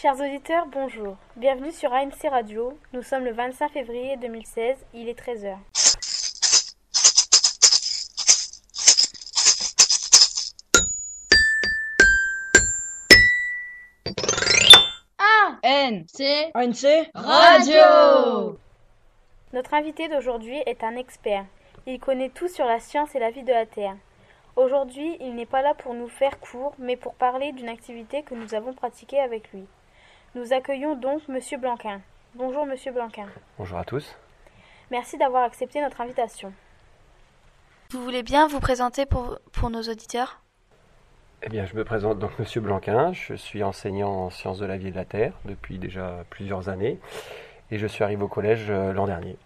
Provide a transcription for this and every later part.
Chers auditeurs, bonjour. Bienvenue sur ANC Radio. Nous sommes le 25 février 2016, il est 13h. ANC ANC Radio Notre invité d'aujourd'hui est un expert. Il connaît tout sur la science et la vie de la Terre. Aujourd'hui, il n'est pas là pour nous faire court, mais pour parler d'une activité que nous avons pratiquée avec lui. Nous accueillons donc Monsieur Blanquin. Bonjour Monsieur Blanquin. Bonjour à tous. Merci d'avoir accepté notre invitation. Vous voulez bien vous présenter pour, pour nos auditeurs? Eh bien, je me présente donc Monsieur Blanquin. Je suis enseignant en sciences de la vie et de la terre depuis déjà plusieurs années et je suis arrivé au collège euh, l'an dernier.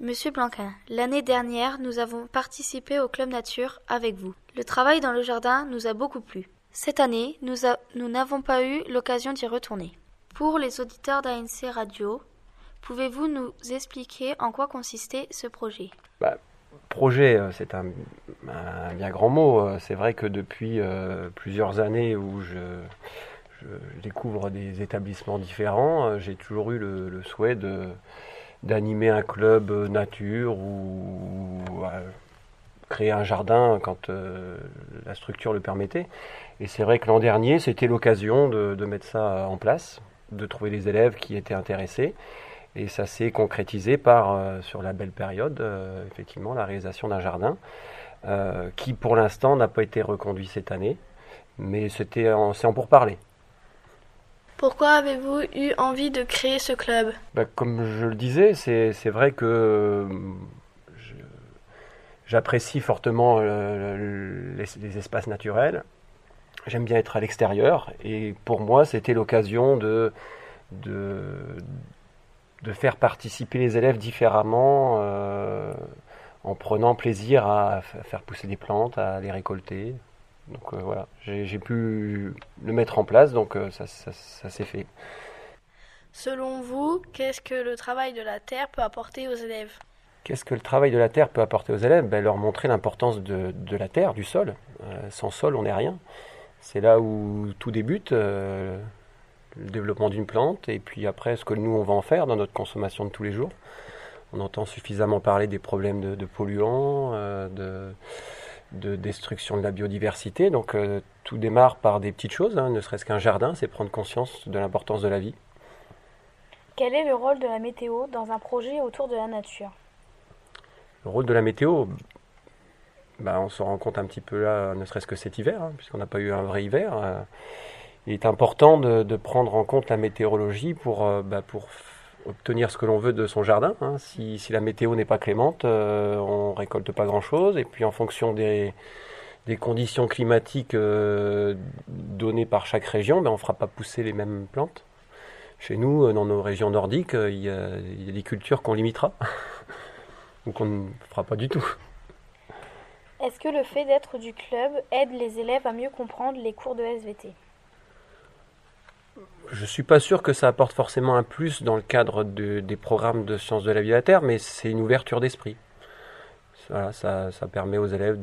Monsieur Blanquin, l'année dernière, nous avons participé au Club Nature avec vous. Le travail dans le jardin nous a beaucoup plu. Cette année, nous a- nous n'avons pas eu l'occasion d'y retourner. Pour les auditeurs d'ANC Radio, pouvez-vous nous expliquer en quoi consistait ce projet? Projet, euh, c'est un, bien grand mot. Euh, C'est vrai que depuis euh, plusieurs années où je, découvre des établissements différents, j'ai toujours eu le, souhait de d'animer un club nature ou, créer un jardin quand la structure le permettait. Et c'est vrai que l'an dernier, c'était l'occasion de mettre ça en place, de trouver les élèves qui étaient intéressés. Et ça s'est concrétisé par, euh, sur la belle période, euh, effectivement, la réalisation d'un jardin euh, qui, pour l'instant, n'a pas été reconduit cette année. Mais c'était en, c'est en pourparler. Pourquoi avez-vous eu envie de créer ce club? Bah, comme je le disais, c'est c'est vrai que je- j'apprécie fortement les, les espaces naturels. J'aime bien être à l'extérieur et pour moi, c'était l'occasion de, de, de faire participer les élèves différemment euh, en prenant plaisir à faire pousser des plantes, à les récolter. Donc euh, voilà, j'ai pu le mettre en place, donc euh, ça, ça- ça s'est fait. Selon vous, qu'est-ce que le travail de la terre peut apporter aux élèves? Qu'est-ce que le travail de la terre peut apporter aux élèves? Ben, Leur montrer l'importance de, de la terre, du sol. Sans sol, on n'est rien. C'est là où tout débute, euh, le développement d'une plante, et puis après, ce que nous, on va en faire dans notre consommation de tous les jours. On entend suffisamment parler des problèmes de, de polluants, euh, de, de destruction de la biodiversité. Donc euh, tout démarre par des petites choses, hein, ne serait-ce qu'un jardin, c'est prendre conscience de l'importance de la vie. Quel est le rôle de la météo dans un projet autour de la nature? Le rôle de la météo, bah, on se rend compte un petit peu là, ne serait-ce que cet hiver, hein, puisqu'on n'a pas eu un vrai hiver. euh, il est important de, prendre en compte la météorologie pour, euh, bah, obtenir ce que l'on veut de son jardin. hein. Si, la météo n'est pas clémente, euh, on récolte pas grand-chose. Et puis en fonction des, conditions climatiques euh, données par chaque région, ben, on ne fera pas pousser les mêmes plantes. Chez nous, euh, dans nos régions nordiques, euh, il y a des cultures qu'on limitera ou qu'on ne fera pas du tout. Est-ce que le fait d'être du club aide les élèves à mieux comprendre les cours de SVT Je suis pas sûr que ça apporte forcément un plus dans le cadre de- des programmes de sciences de la vie de la Terre, mais c'est une ouverture d'esprit. Ça, permet aux élèves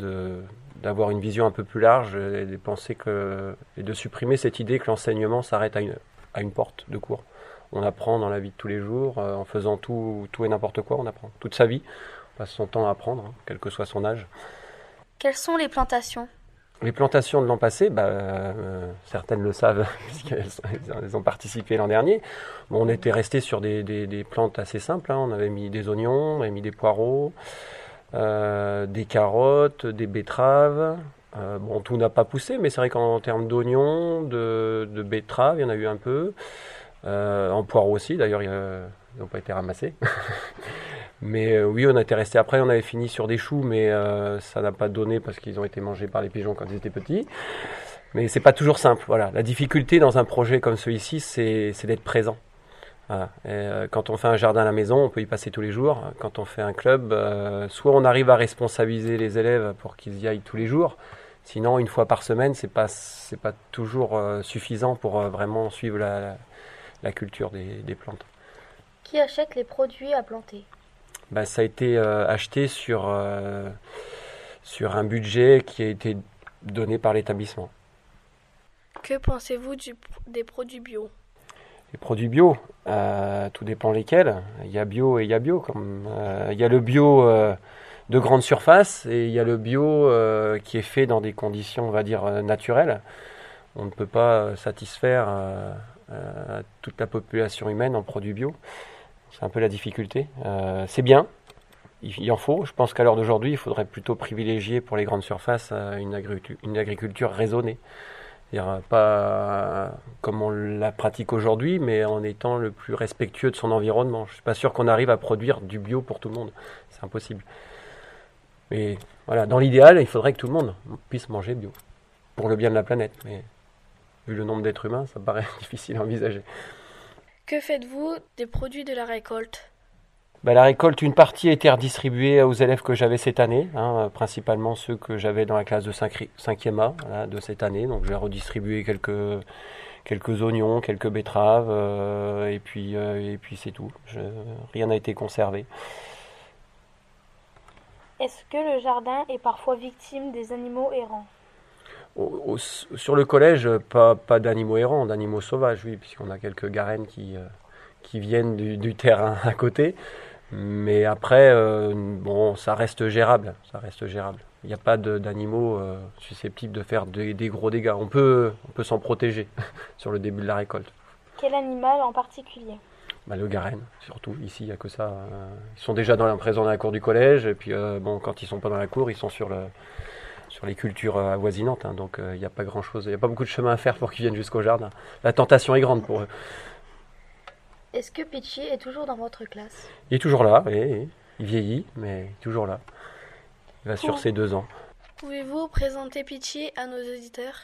d'avoir une vision un peu plus large et de penser de supprimer cette idée que l'enseignement s'arrête à une, à porte de cours. On apprend dans la vie de tous les jours, euh, en faisant tout, tout et n'importe quoi, on apprend. Toute sa vie, on passe son temps à apprendre, hein, quel que soit son âge. Quelles sont les plantations? Les plantations de l'an passé, bah, euh, certaines le savent puisqu'elles ont participé l'an dernier. On était resté sur des, plantes assez simples. hein. On avait mis des oignons, mis des poireaux, euh, des carottes, des betteraves. Euh, bon, tout n'a pas poussé, mais c'est vrai qu'en termes d'oignons, de, betteraves, il y en a eu un peu. En poireaux aussi, d'ailleurs, ils n'ont pas été ramassés. Mais euh, oui, on était resté après, on avait fini sur des choux, mais euh, ça n'a pas donné parce qu'ils ont été mangés par les pigeons quand ils étaient petits. Mais c'est pas toujours simple. Voilà, la difficulté dans un projet comme celui-ci, c'est d'être présent. Euh, quand on fait un jardin à la maison, on peut y passer tous les jours. Quand on fait un club, soit on arrive à responsabiliser les élèves pour qu'ils y aillent tous les jours. Sinon, une fois par semaine, c'est pas c'est pas toujours suffisant pour vraiment suivre la, culture des plantes. Qui achète les produits à planter? Bah, ça a été euh, acheté sur, euh, sur un budget qui a été donné par l'établissement. Que pensez-vous des produits bio? Les produits bio. tout dépend lesquels. Il y a bio et il y a bio. Comme, il y a le bio de grande surface et il y a le bio qui est fait dans des conditions, on va dire, naturelles. On ne peut pas satisfaire toute la population humaine en produits bio. C'est un peu la difficulté. c'est bien, il en faut. Je pense qu'à l'heure d'aujourd'hui, il faudrait plutôt privilégier pour les grandes surfaces une, agriculture, une agriculture raisonnée. -dire pas comme on la pratique aujourd'hui, mais en étant le plus respectueux de son environnement. Je ne suis pas sûr qu'on arrive à produire du bio pour tout le monde. C'est impossible. Mais voilà, dans l'idéal, il faudrait que tout le monde puisse manger bio. Pour le bien de la planète. Mais vu le nombre d'êtres humains, ça paraît difficile à envisager. Que faites-vous des produits de la récolte? Bah, la récolte, une partie a été redistribuée aux élèves que j'avais cette année, hein, principalement ceux que j'avais dans la classe de 5, e A de cette année. Donc j'ai redistribué quelques, quelques oignons, quelques betteraves, euh, et puis, euh, et puis c'est tout. rien n'a été conservé. Est-ce que le jardin est parfois victime des animaux errants? Sur le collège, pas, pas d'animaux errants, d'animaux sauvages, oui, puisqu'on a quelques garennes qui, euh, qui viennent du, du terrain à côté. Mais après, euh, bon, ça reste gérable. Ça reste gérable. Il n'y a pas d'animaux euh, susceptibles de faire des, gros dégâts. On peut, on peut s'en protéger sur le début de la récolte. Quel animal en particulier? Bah, Le garenne, surtout. Ici, il n'y a que ça. Euh, ils sont déjà dans la, présents dans la cour du collège. Et puis, bon, quand ils ne sont pas dans la cour, ils sont sur, le, sur les cultures avoisinantes. Hein. donc, il n'y a pas grand-chose. Il n'y a pas beaucoup de chemin à faire pour qu'ils viennent jusqu'au jardin. La tentation est grande pour eux. Est-ce que Pitchy est toujours dans votre classe? Il est toujours là, oui, il vieillit, mais toujours là. Il va sur ses deux ans. Pouvez-vous présenter Pitchy à nos auditeurs?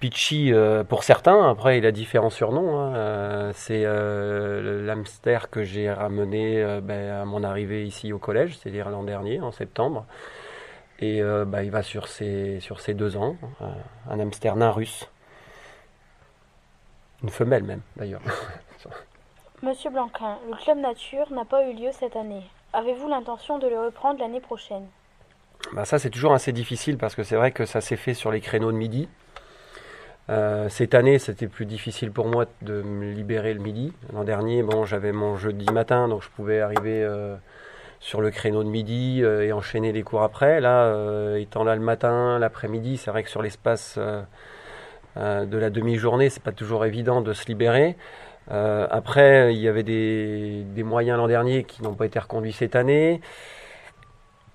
Pitchy, euh, pour certains, après il a différents surnoms. Hein. Euh, c'est euh, l'hamster que j'ai ramené ben, à mon arrivée ici au collège, c'est-à-dire l'an dernier, en septembre. Et ben, il va sur ses, sur ses deux ans, un hamster nain russe. Une femelle même, d'ailleurs. Monsieur Blanquin, le club nature n'a pas eu lieu cette année. Avez-vous l'intention de le reprendre l'année prochaine? Bah Ça, c'est toujours assez difficile parce que c'est vrai que ça s'est fait sur les créneaux de midi. Euh, cette année, c'était plus difficile pour moi de me libérer le midi. L'an dernier, bon, j'avais mon jeudi matin, donc je pouvais arriver euh, sur le créneau de midi euh, et enchaîner les cours après. Là, étant là le matin, l'après-midi, c'est vrai que sur l'espace de la demi-journée, c'est pas toujours évident de se libérer. Euh, après, il y avait des, moyens l'an dernier qui n'ont pas été reconduits cette année.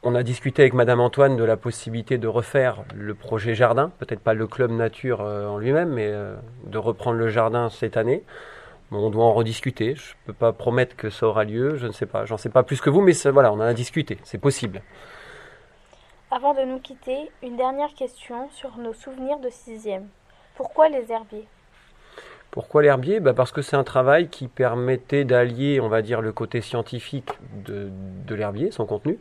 On a discuté avec Madame Antoine de la possibilité de refaire le projet jardin, peut-être pas le club nature euh, en lui-même, mais euh, de reprendre le jardin cette année. On doit en rediscuter. Je ne peux pas promettre que ça aura lieu. Je ne sais pas. J'en sais pas plus que vous, mais voilà, on en a discuté. C'est possible. Avant de nous quitter, une dernière question sur nos souvenirs de sixième. Pourquoi les herbiers? Pourquoi l'herbier? Bah Parce que c'est un travail qui permettait d'allier, on va dire, le côté scientifique de, l'herbier, son contenu,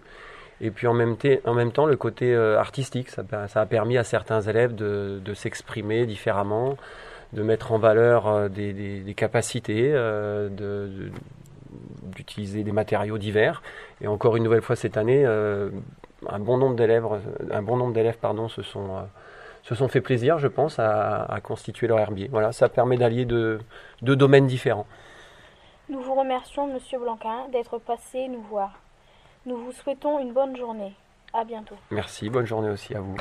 et puis en même, en même temps le côté euh, artistique. Ça, a permis à certains élèves de, s'exprimer différemment, de mettre en valeur euh, des, capacités, euh, d'utiliser des matériaux divers. Et encore une nouvelle fois cette année, un bon nombre d'élèves, un bon nombre d'élèves pardon, se sont se sont fait plaisir, je pense, à, constituer leur herbier. Voilà, ça permet d'allier deux, domaines différents. Nous vous remercions, Monsieur Blanquin, d'être passé nous voir. Nous vous souhaitons une bonne journée. À bientôt. Merci, bonne journée aussi à vous.